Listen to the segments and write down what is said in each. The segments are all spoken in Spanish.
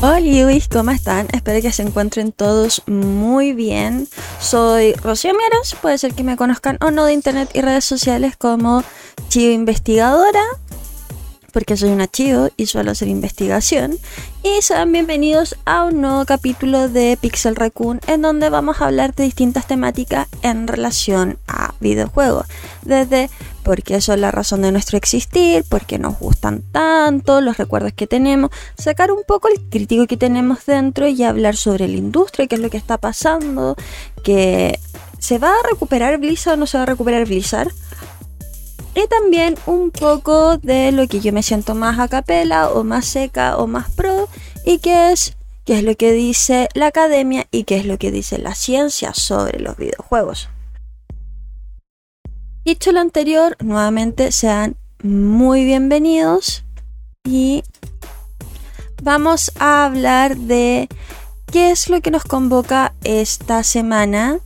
Hola Luis, ¿cómo están? Espero que se encuentren todos muy bien. Soy Rocío Mieras, puede ser que me conozcan o no de internet y redes sociales como Chivo Investigadora, porque soy una chivo y suelo hacer investigación. Y sean bienvenidos a un nuevo capítulo de Pixel Raccoon en donde vamos a hablar de distintas temáticas en relación a videojuegos. Desde por qué son la razón de nuestro existir, por qué nos gustan tanto, los recuerdos que tenemos, sacar un poco el crítico que tenemos dentro y hablar sobre la industria, qué es lo que está pasando, que se va a recuperar Blizzard o no se va a recuperar Blizzard. Y también un poco de lo que yo me siento más a capela o más seca o más pro y qué es qué es lo que dice la academia y qué es lo que dice la ciencia sobre los videojuegos. Dicho lo anterior, nuevamente sean muy bienvenidos y vamos a hablar de qué es lo que nos convoca esta semana.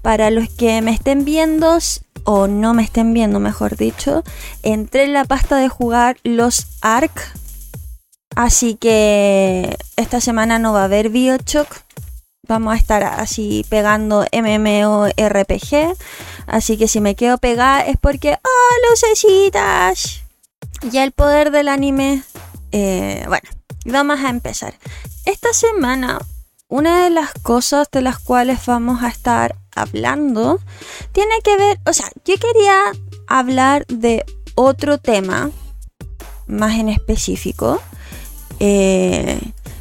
Para los que me estén viendo o no me estén viendo, mejor dicho, entré en la pasta de jugar los ARC. Así que esta semana no va a haber Bioshock vamos a estar así pegando MMORPG. Así que si me quedo pegada es porque, ¡oh, lucecitas! Ya el poder del anime. Eh, bueno, vamos a empezar. Esta semana, una de las cosas de las cuales vamos a estar hablando tiene que ver, o sea, yo quería hablar de otro tema más en específico. Eh,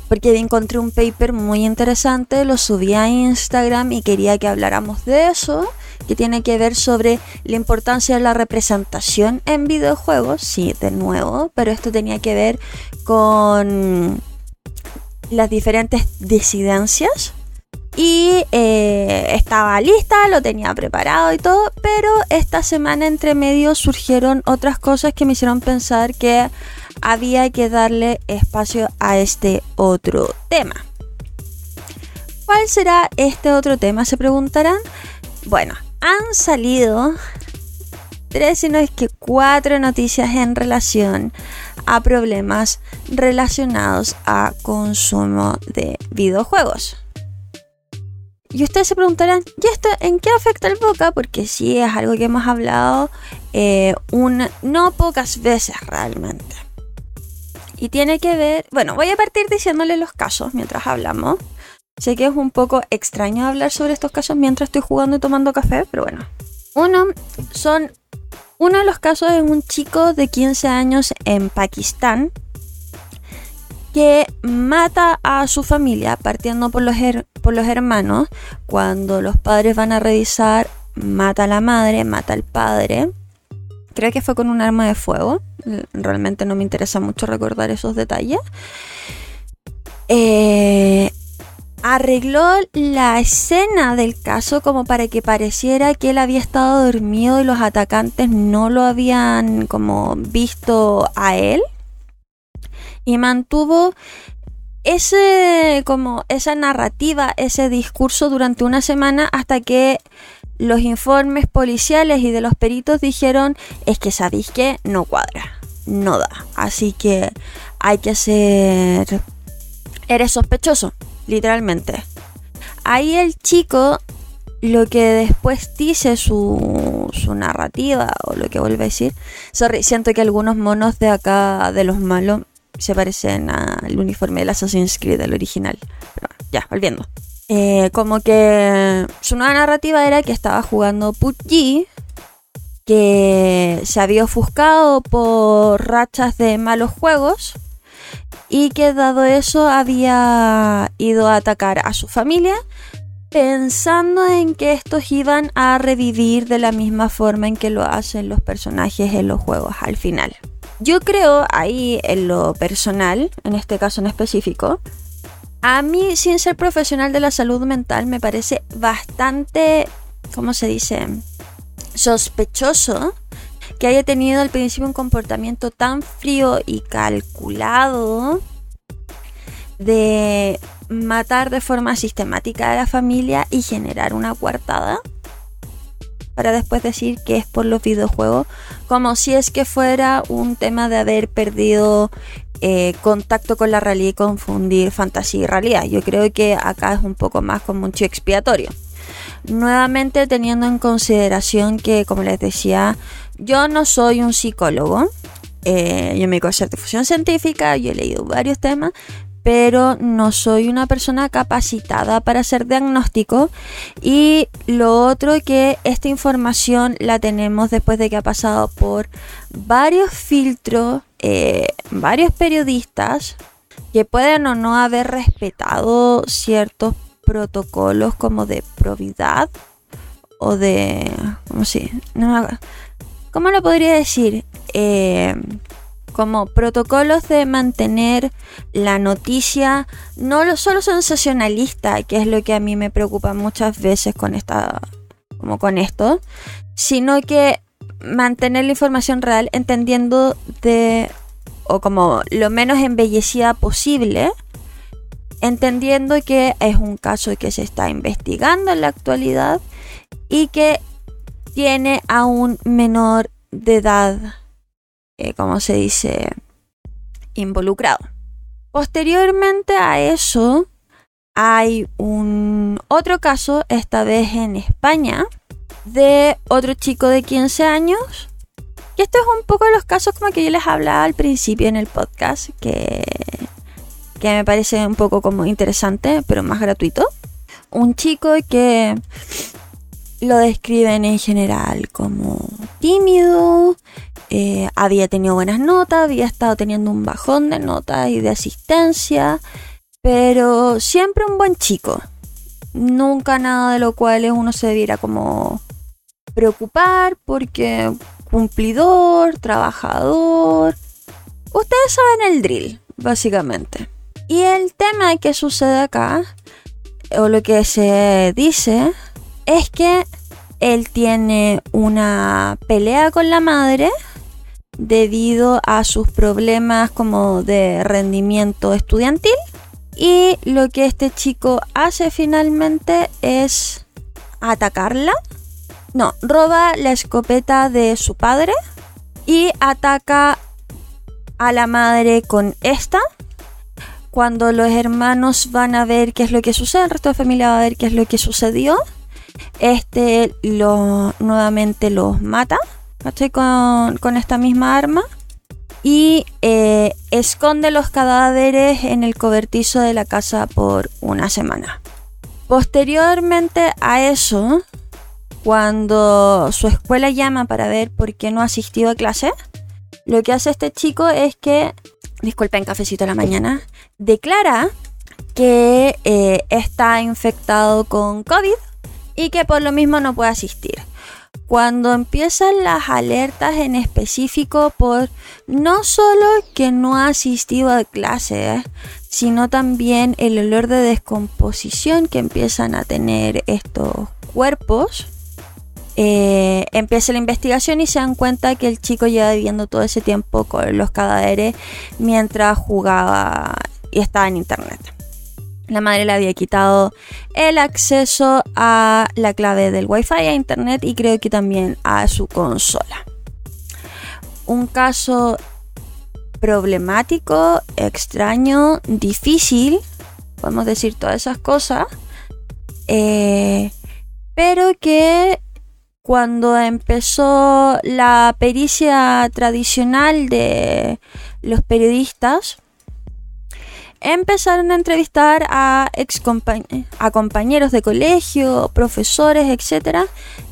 porque encontré un paper muy interesante, lo subí a Instagram y quería que habláramos de eso, que tiene que ver sobre la importancia de la representación en videojuegos, sí, de nuevo, pero esto tenía que ver con las diferentes disidencias. Y eh, estaba lista, lo tenía preparado y todo, pero esta semana entre medio surgieron otras cosas que me hicieron pensar que había que darle espacio a este otro tema. ¿Cuál será este otro tema? Se preguntarán. Bueno, han salido tres, si no es que cuatro noticias en relación a problemas relacionados a consumo de videojuegos. Y ustedes se preguntarán, ¿y esto en qué afecta el Boca? Porque sí, es algo que hemos hablado eh, no pocas veces realmente. Y tiene que ver, bueno, voy a partir diciéndole los casos mientras hablamos. Sé que es un poco extraño hablar sobre estos casos mientras estoy jugando y tomando café, pero bueno. Uno son uno de los casos es un chico de 15 años en Pakistán que mata a su familia partiendo por los, por los hermanos. Cuando los padres van a revisar, mata a la madre, mata al padre creo que fue con un arma de fuego. Realmente no me interesa mucho recordar esos detalles. Eh, arregló la escena del caso como para que pareciera que él había estado dormido y los atacantes no lo habían como visto a él. Y mantuvo ese como esa narrativa, ese discurso durante una semana hasta que los informes policiales y de los peritos dijeron es que sabéis que no cuadra, no da. Así que hay que ser... Eres sospechoso, literalmente. Ahí el chico lo que después dice su, su narrativa o lo que vuelve a decir. Siento que algunos monos de acá, de los malos, se parecen al uniforme del Assassin's Creed, el original. Pero ya, volviendo. Eh, como que su nueva narrativa era que estaba jugando PUBG, que se había ofuscado por rachas de malos juegos y que dado eso había ido a atacar a su familia, pensando en que estos iban a revivir de la misma forma en que lo hacen los personajes en los juegos al final. Yo creo ahí en lo personal, en este caso en específico, a mí sin ser profesional de la salud mental me parece bastante, ¿cómo se dice? Sospechoso que haya tenido al principio un comportamiento tan frío y calculado de matar de forma sistemática a la familia y generar una coartada para después decir que es por los videojuegos, como si es que fuera un tema de haber perdido eh, contacto con la realidad y confundir fantasía y realidad. Yo creo que acá es un poco más como un chivo expiatorio. Nuevamente teniendo en consideración que, como les decía, yo no soy un psicólogo, eh, yo me hacer difusión científica, yo he leído varios temas, pero no soy una persona capacitada para hacer diagnóstico. Y lo otro que esta información la tenemos después de que ha pasado por varios filtros, eh, varios periodistas que pueden o no haber respetado ciertos protocolos como de probidad o de... ¿Cómo, si? ¿Cómo lo podría decir? Eh, como protocolos de mantener la noticia no solo sensacionalista, que es lo que a mí me preocupa muchas veces con esta como con esto, sino que mantener la información real entendiendo de o como lo menos embellecida posible, entendiendo que es un caso que se está investigando en la actualidad y que tiene a un menor de edad eh, como se dice, involucrado. Posteriormente a eso, hay un otro caso, esta vez en España, de otro chico de 15 años. Y esto es un poco los casos como que yo les hablaba al principio en el podcast, que, que me parece un poco como interesante, pero más gratuito. Un chico que lo describen en general como tímido, eh, había tenido buenas notas, había estado teniendo un bajón de notas y de asistencia, pero siempre un buen chico. Nunca nada de lo cual uno se debiera como preocupar porque cumplidor, trabajador. Ustedes saben el drill, básicamente. Y el tema que sucede acá, o lo que se dice, es que él tiene una pelea con la madre debido a sus problemas como de rendimiento estudiantil. Y lo que este chico hace finalmente es atacarla. No, roba la escopeta de su padre y ataca a la madre con esta. Cuando los hermanos van a ver qué es lo que sucede, el resto de la familia va a ver qué es lo que sucedió. Este lo, nuevamente los mata con, esta misma arma. Y eh, esconde los cadáveres en el cobertizo de la casa por una semana. Posteriormente a eso, cuando su escuela llama para ver por qué no asistió a clase, lo que hace este chico es que, disculpen cafecito a la mañana, declara que eh, está infectado con COVID y que por lo mismo no puede asistir cuando empiezan las alertas en específico por no solo que no ha asistido a clase, sino también el olor de descomposición que empiezan a tener estos cuerpos. Eh, empieza la investigación y se dan cuenta que el chico lleva viviendo todo ese tiempo con los cadáveres mientras jugaba y estaba en internet. La madre le había quitado el acceso a la clave del wifi a internet y creo que también a su consola. Un caso problemático, extraño, difícil, podemos decir todas esas cosas, eh, pero que cuando empezó la pericia tradicional de los periodistas, empezaron a entrevistar a, ex a compañeros de colegio, profesores, etc.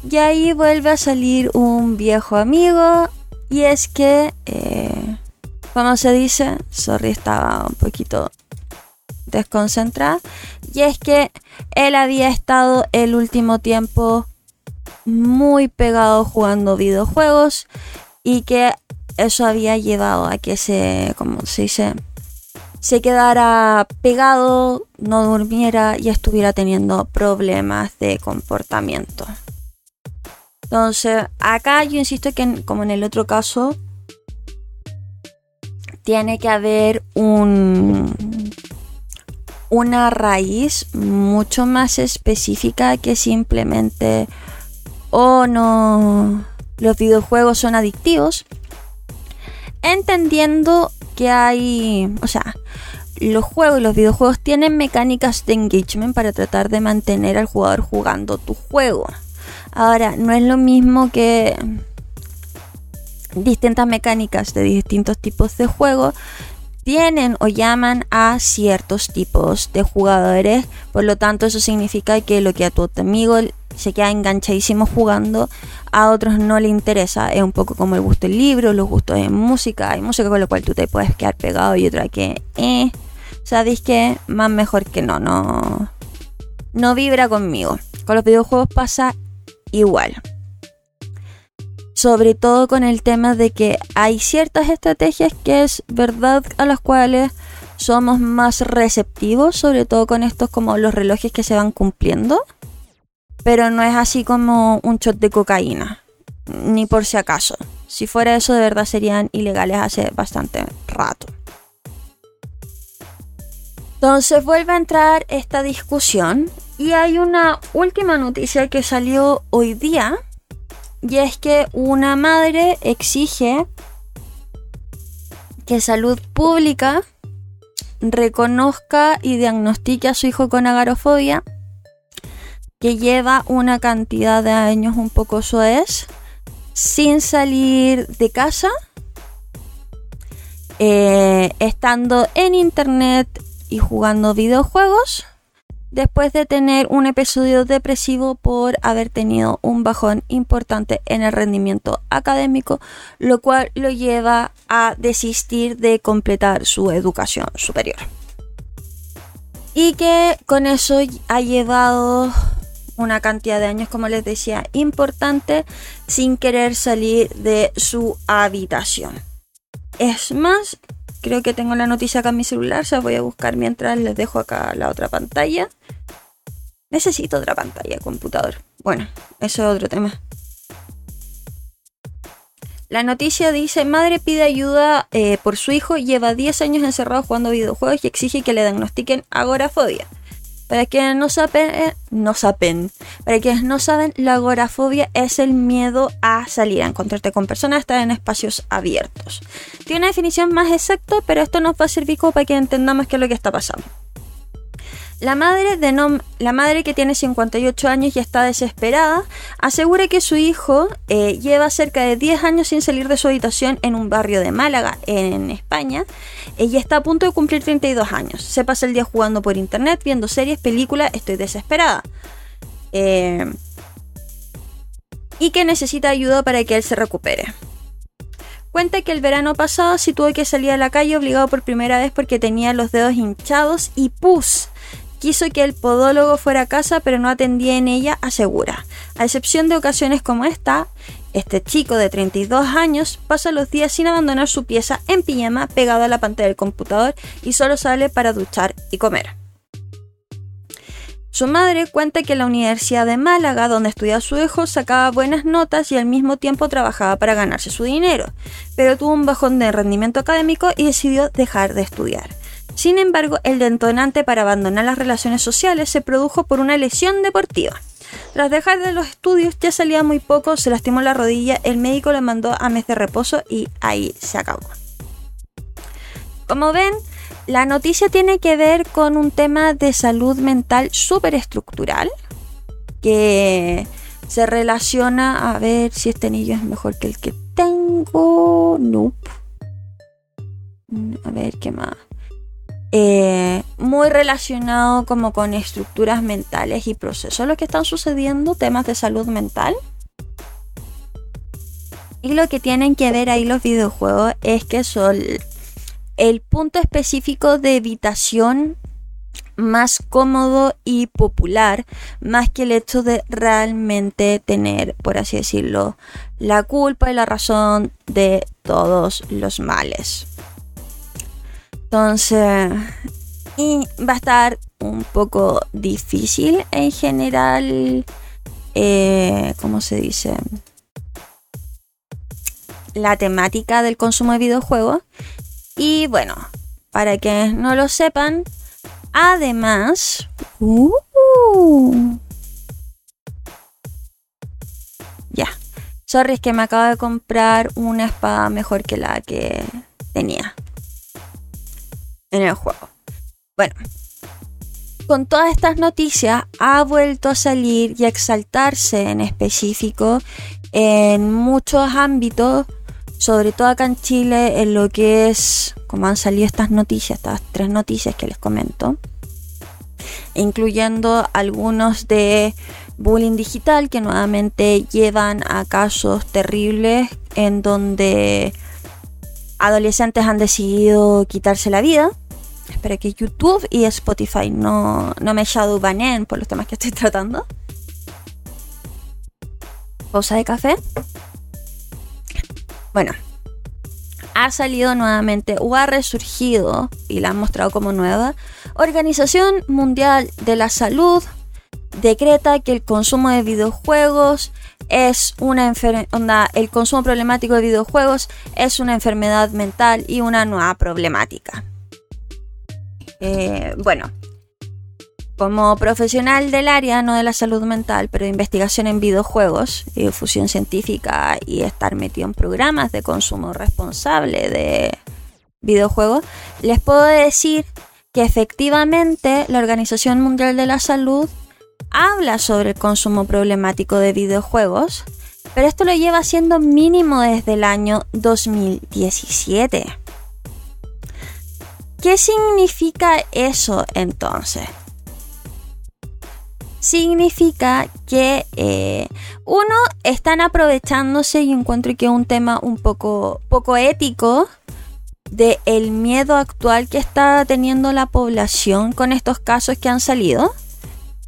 Y ahí vuelve a salir un viejo amigo. Y es que, eh, como se dice, sorry, estaba un poquito desconcentrada. Y es que él había estado el último tiempo muy pegado jugando videojuegos y que eso había llevado a que se, como se dice, se quedara pegado, no durmiera y estuviera teniendo problemas de comportamiento. Entonces, acá yo insisto que como en el otro caso, tiene que haber un una raíz mucho más específica que simplemente oh no los videojuegos son adictivos entendiendo que hay o sea los juegos y los videojuegos tienen mecánicas de engagement para tratar de mantener al jugador jugando tu juego ahora no es lo mismo que distintas mecánicas de distintos tipos de juego tienen o llaman a ciertos tipos de jugadores. Por lo tanto, eso significa que lo que a tu amigo se queda enganchadísimo jugando, a otros no le interesa. Es un poco como el gusto del libro, los gustos en música. Hay música con la cual tú te puedes quedar pegado y otra que, eh, sabéis que más mejor que no, no, no vibra conmigo. Con los videojuegos pasa igual sobre todo con el tema de que hay ciertas estrategias que es verdad a las cuales somos más receptivos, sobre todo con estos como los relojes que se van cumpliendo, pero no es así como un shot de cocaína, ni por si acaso. Si fuera eso de verdad serían ilegales hace bastante rato. Entonces vuelve a entrar esta discusión y hay una última noticia que salió hoy día y es que una madre exige que salud pública reconozca y diagnostique a su hijo con agarofobia, que lleva una cantidad de años un poco soez, sin salir de casa, eh, estando en internet y jugando videojuegos después de tener un episodio depresivo por haber tenido un bajón importante en el rendimiento académico, lo cual lo lleva a desistir de completar su educación superior. Y que con eso ha llevado una cantidad de años, como les decía, importante sin querer salir de su habitación. Es más, Creo que tengo la noticia acá en mi celular, se voy a buscar mientras les dejo acá la otra pantalla. Necesito otra pantalla, computador. Bueno, eso es otro tema. La noticia dice, madre pide ayuda eh, por su hijo, lleva 10 años encerrado jugando videojuegos y exige que le diagnostiquen agorafobia. Para quienes no saben, no saben, para quienes no saben, la agorafobia es el miedo a salir, a encontrarte con personas, estar en espacios abiertos. Tiene una definición más exacta, pero esto nos va a servir como para que entendamos qué es lo que está pasando. La madre, de la madre que tiene 58 años y está desesperada, asegura que su hijo eh, lleva cerca de 10 años sin salir de su habitación en un barrio de Málaga, en España, eh, y está a punto de cumplir 32 años. Se pasa el día jugando por internet, viendo series, películas, estoy desesperada. Eh, y que necesita ayuda para que él se recupere. Cuenta que el verano pasado sí tuvo que salir a la calle obligado por primera vez porque tenía los dedos hinchados y pus Quiso que el podólogo fuera a casa, pero no atendía en ella, asegura. A excepción de ocasiones como esta, este chico de 32 años pasa los días sin abandonar su pieza en pijama pegado a la pantalla del computador y solo sale para duchar y comer. Su madre cuenta que en la Universidad de Málaga, donde estudiaba su hijo, sacaba buenas notas y al mismo tiempo trabajaba para ganarse su dinero, pero tuvo un bajón de rendimiento académico y decidió dejar de estudiar. Sin embargo, el detonante para abandonar las relaciones sociales se produjo por una lesión deportiva. Tras dejar de los estudios, ya salía muy poco, se lastimó la rodilla, el médico le mandó a mes de reposo y ahí se acabó. Como ven, la noticia tiene que ver con un tema de salud mental súper estructural que se relaciona a ver si este anillo es mejor que el que tengo. Nope. A ver qué más. Eh, muy relacionado como con estructuras mentales y procesos lo que están sucediendo, temas de salud mental. Y lo que tienen que ver ahí los videojuegos es que son el punto específico de evitación más cómodo y popular, más que el hecho de realmente tener, por así decirlo, la culpa y la razón de todos los males. Entonces, y va a estar un poco difícil en general, eh, ¿cómo se dice? La temática del consumo de videojuegos. Y bueno, para que no lo sepan, además... Uh, ya. Sorry, es que me acabo de comprar una espada mejor que la que tenía en el juego. Bueno, con todas estas noticias ha vuelto a salir y a exaltarse en específico en muchos ámbitos, sobre todo acá en Chile, en lo que es, como han salido estas noticias, estas tres noticias que les comento, incluyendo algunos de bullying digital que nuevamente llevan a casos terribles en donde adolescentes han decidido quitarse la vida Espero que YouTube y Spotify no, no me shadowbanen por los temas que estoy tratando. Pausa de café. Bueno, ha salido nuevamente o ha resurgido y la han mostrado como nueva. Organización Mundial de la Salud decreta que el consumo de videojuegos es una enfermedad, el consumo problemático de videojuegos es una enfermedad mental y una nueva problemática. Eh, bueno, como profesional del área, no de la salud mental, pero de investigación en videojuegos y difusión científica y estar metido en programas de consumo responsable de videojuegos, les puedo decir que efectivamente la Organización Mundial de la Salud habla sobre el consumo problemático de videojuegos, pero esto lo lleva siendo mínimo desde el año 2017. ¿Qué significa eso entonces? Significa que eh, uno están aprovechándose y encuentro que es un tema un poco, poco ético de el miedo actual que está teniendo la población con estos casos que han salido.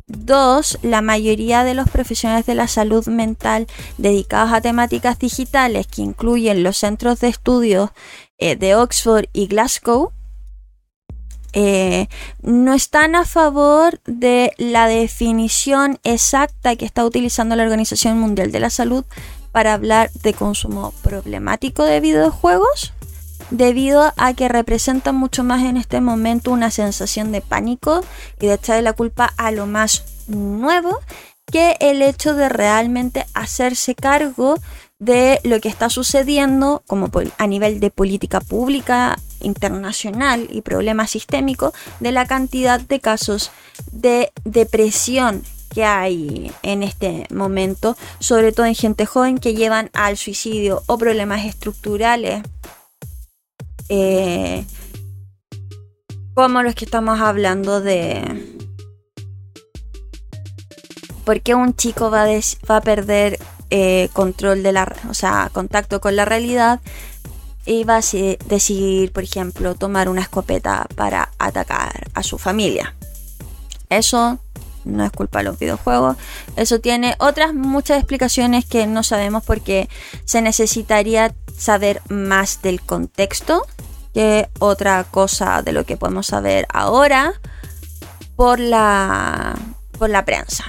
Dos, la mayoría de los profesionales de la salud mental dedicados a temáticas digitales, que incluyen los centros de estudios eh, de Oxford y Glasgow, eh, no están a favor de la definición exacta que está utilizando la Organización Mundial de la Salud para hablar de consumo problemático de videojuegos, debido a que representan mucho más en este momento una sensación de pánico y de echarle la culpa a lo más nuevo que el hecho de realmente hacerse cargo de lo que está sucediendo como a nivel de política pública internacional y problema sistémico de la cantidad de casos de depresión que hay en este momento, sobre todo en gente joven que llevan al suicidio o problemas estructurales eh, como los que estamos hablando de por qué un chico va, va a perder eh, control de la, o sea, contacto con la realidad va a decidir, por ejemplo, tomar una escopeta para atacar a su familia. Eso no es culpa de los videojuegos. Eso tiene otras muchas explicaciones que no sabemos porque se necesitaría saber más del contexto que otra cosa de lo que podemos saber ahora por la, por la prensa.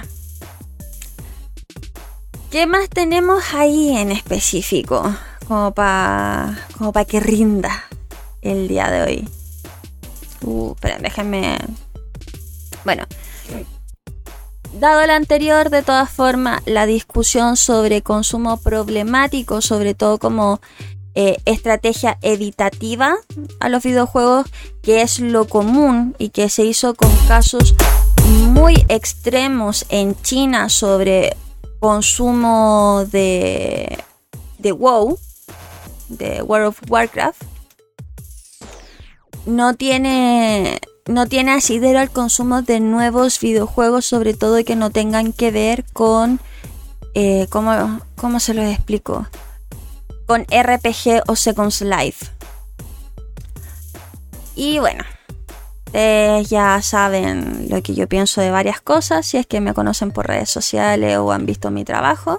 ¿Qué más tenemos ahí en específico? Como para como que rinda el día de hoy. Uh, esperen, déjenme. Bueno. Dado lo anterior, de todas formas, la discusión sobre consumo problemático, sobre todo como eh, estrategia evitativa a los videojuegos, que es lo común y que se hizo con casos muy extremos en China sobre consumo de, de WoW, de World of Warcraft, no tiene, no tiene asidero al consumo de nuevos videojuegos, sobre todo que no tengan que ver con, eh, ¿cómo, ¿cómo se lo explico? Con RPG o Seconds Life. Y bueno, Ustedes ya saben lo que yo pienso de varias cosas, si es que me conocen por redes sociales o han visto mi trabajo.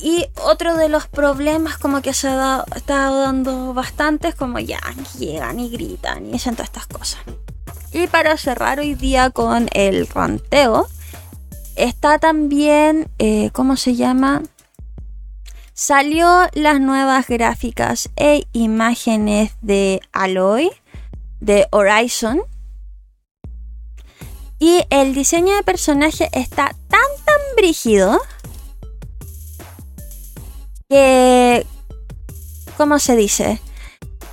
Y otro de los problemas como que se ha estado dando bastante es como ya llegan y gritan y dicen todas estas cosas. Y para cerrar hoy día con el ranteo, está también, eh, ¿cómo se llama? Salió las nuevas gráficas e imágenes de Aloy, de Horizon. Y el diseño de personaje está tan tan brígido que, ¿cómo se dice?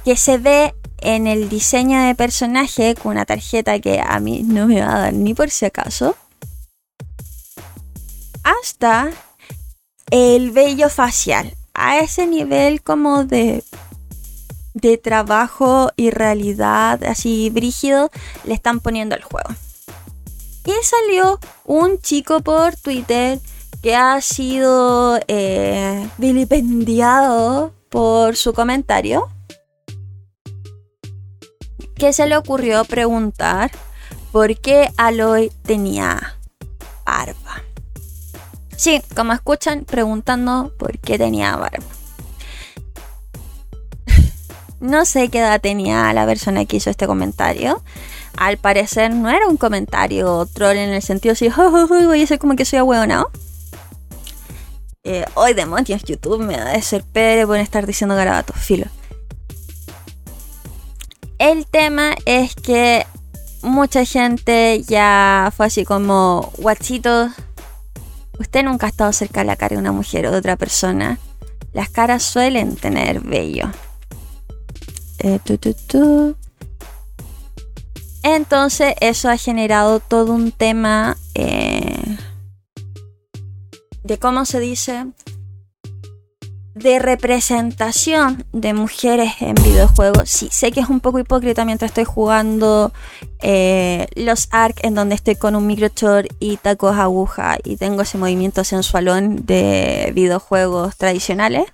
Que se ve en el diseño de personaje con una tarjeta que a mí no me va a dar ni por si acaso. Hasta el vello facial. A ese nivel como de de trabajo y realidad así brígido le están poniendo al juego. Y salió un chico por Twitter que ha sido eh, vilipendiado por su comentario, que se le ocurrió preguntar por qué Aloy tenía barba. Sí, como escuchan, preguntando por qué tenía barba. No sé qué edad tenía la persona que hizo este comentario. Al parecer no era un comentario troll en el sentido así, voy a ser como que soy ahueonado. Eh, hoy demonios, YouTube me da de ser pere por estar diciendo garabatos, filo. El tema es que mucha gente ya fue así como, guachito, usted nunca ha estado cerca de la cara de una mujer o de otra persona. Las caras suelen tener vello. Eh, Entonces eso ha generado todo un tema eh, de cómo se dice, de representación de mujeres en videojuegos. Sí, sé que es un poco hipócrita mientras estoy jugando eh, los ARC en donde estoy con un microchor y tacos aguja y tengo ese movimiento sensualón de videojuegos tradicionales.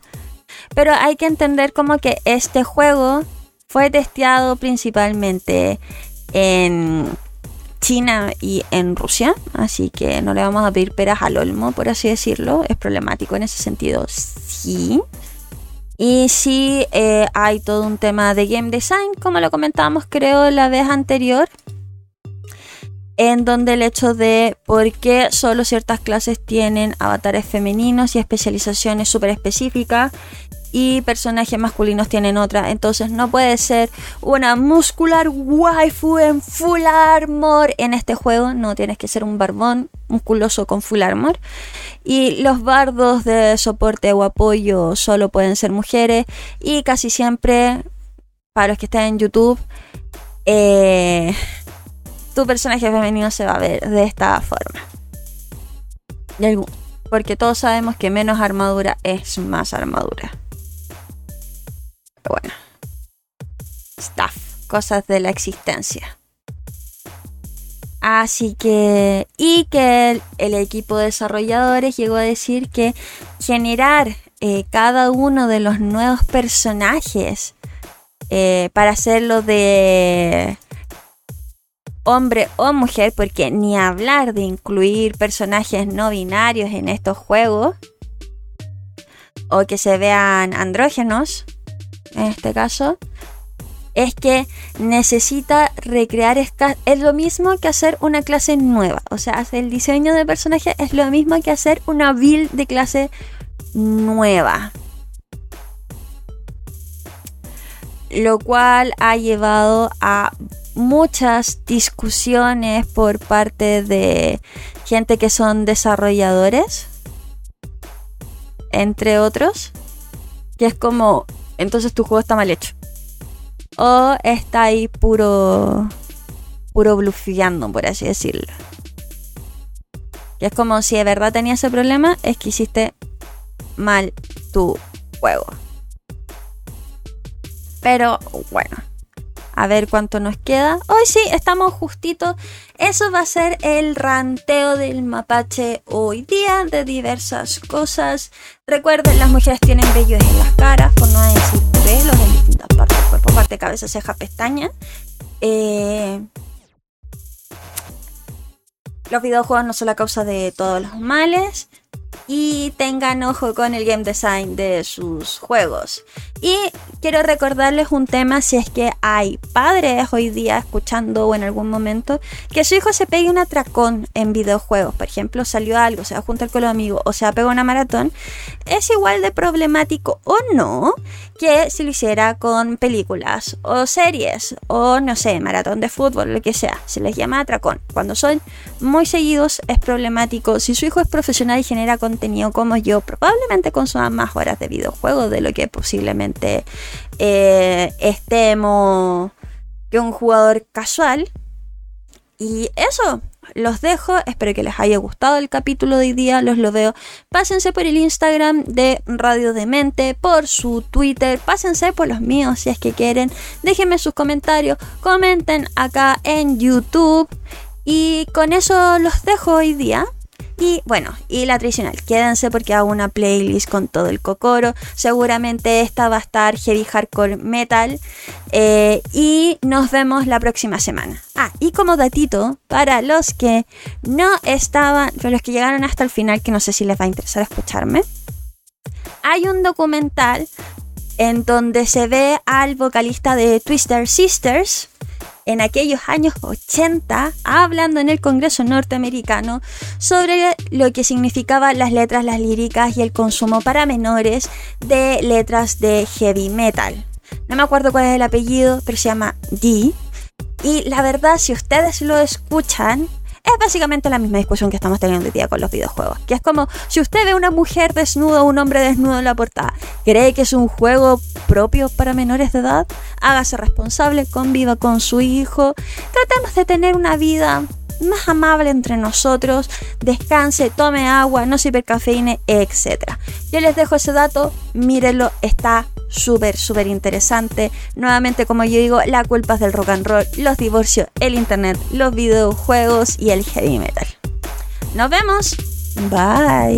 Pero hay que entender como que este juego fue testeado principalmente en China y en Rusia, así que no le vamos a pedir peras al olmo, por así decirlo. Es problemático en ese sentido, sí. Y sí eh, hay todo un tema de game design, como lo comentábamos creo la vez anterior, en donde el hecho de por qué solo ciertas clases tienen avatares femeninos y especializaciones súper específicas y personajes masculinos tienen otra. Entonces no puede ser una muscular waifu en full armor en este juego. No tienes que ser un barbón musculoso con full armor. Y los bardos de soporte o apoyo solo pueden ser mujeres. Y casi siempre, para los que están en YouTube, eh, tu personaje femenino se va a ver de esta forma. Porque todos sabemos que menos armadura es más armadura bueno. Stuff, cosas de la existencia. Así que, y que el, equipo de desarrolladores llegó a decir que generar eh, cada uno de los nuevos personajes eh, para hacerlo de hombre o mujer, porque ni hablar de incluir personajes no binarios en estos juegos, o que se vean andrógenos, en este caso, es que necesita recrear esta. Es lo mismo que hacer una clase nueva. O sea, el diseño de personaje es lo mismo que hacer una build de clase nueva. Lo cual ha llevado a muchas discusiones por parte de gente que son desarrolladores, entre otros, que es como entonces tu juego está mal hecho. O está ahí puro. puro blufeando, por así decirlo. Y es como si de verdad tenía ese problema, es que hiciste mal tu juego. Pero bueno, a ver cuánto nos queda. Hoy sí, estamos justitos. Eso va a ser el ranteo del mapache hoy día de diversas cosas. Recuerden, las mujeres tienen vellos en las caras, por no decir pelos en distintas partes cuerpo, parte cabeza, ceja, pestaña. eh, los videojuegos no son la causa de todos los males y tengan ojo con el game design de sus juegos. Y quiero recordarles un tema si es que hay padres hoy día escuchando o en algún momento que su hijo se pegue un atracón en videojuegos. Por ejemplo, salió algo, se va a juntar con los amigos o se va a pegar una maratón. Es igual de problemático o no que si lo hiciera con películas o series o no sé, maratón de fútbol, lo que sea. Se les llama atracón. Cuando son muy seguidos es problemático. Si su hijo es profesional y genera contenido como yo, probablemente consuma más horas de videojuegos de lo que posiblemente eh, estemos que un jugador casual. Y eso, los dejo. Espero que les haya gustado el capítulo de hoy día. Los lo veo. Pásense por el Instagram de Radio Demente, por su Twitter. Pásense por los míos si es que quieren. Déjenme sus comentarios. Comenten acá en YouTube. Y con eso los dejo hoy día. Y bueno, y la tradicional, quédense porque hago una playlist con todo el cocoro. Seguramente esta va a estar heavy hardcore metal. Eh, y nos vemos la próxima semana. Ah, y como datito, para los que no estaban, para los que llegaron hasta el final, que no sé si les va a interesar escucharme, hay un documental en donde se ve al vocalista de Twister Sisters en aquellos años 80 hablando en el Congreso norteamericano sobre lo que significaban las letras, las líricas y el consumo para menores de letras de heavy metal. No me acuerdo cuál es el apellido, pero se llama D. Y la verdad, si ustedes lo escuchan, es básicamente la misma discusión que estamos teniendo hoy día con los videojuegos. Que es como, si usted ve una mujer desnuda o un hombre desnudo en la portada, ¿cree que es un juego propio para menores de edad? Hágase responsable, conviva con su hijo. Tratemos de tener una vida más amable entre nosotros, descanse, tome agua, no se hipercafeíne, etc. Yo les dejo ese dato, mírenlo, está súper, súper interesante. Nuevamente, como yo digo, la culpa es del rock and roll, los divorcios, el internet, los videojuegos y el heavy metal. Nos vemos. Bye.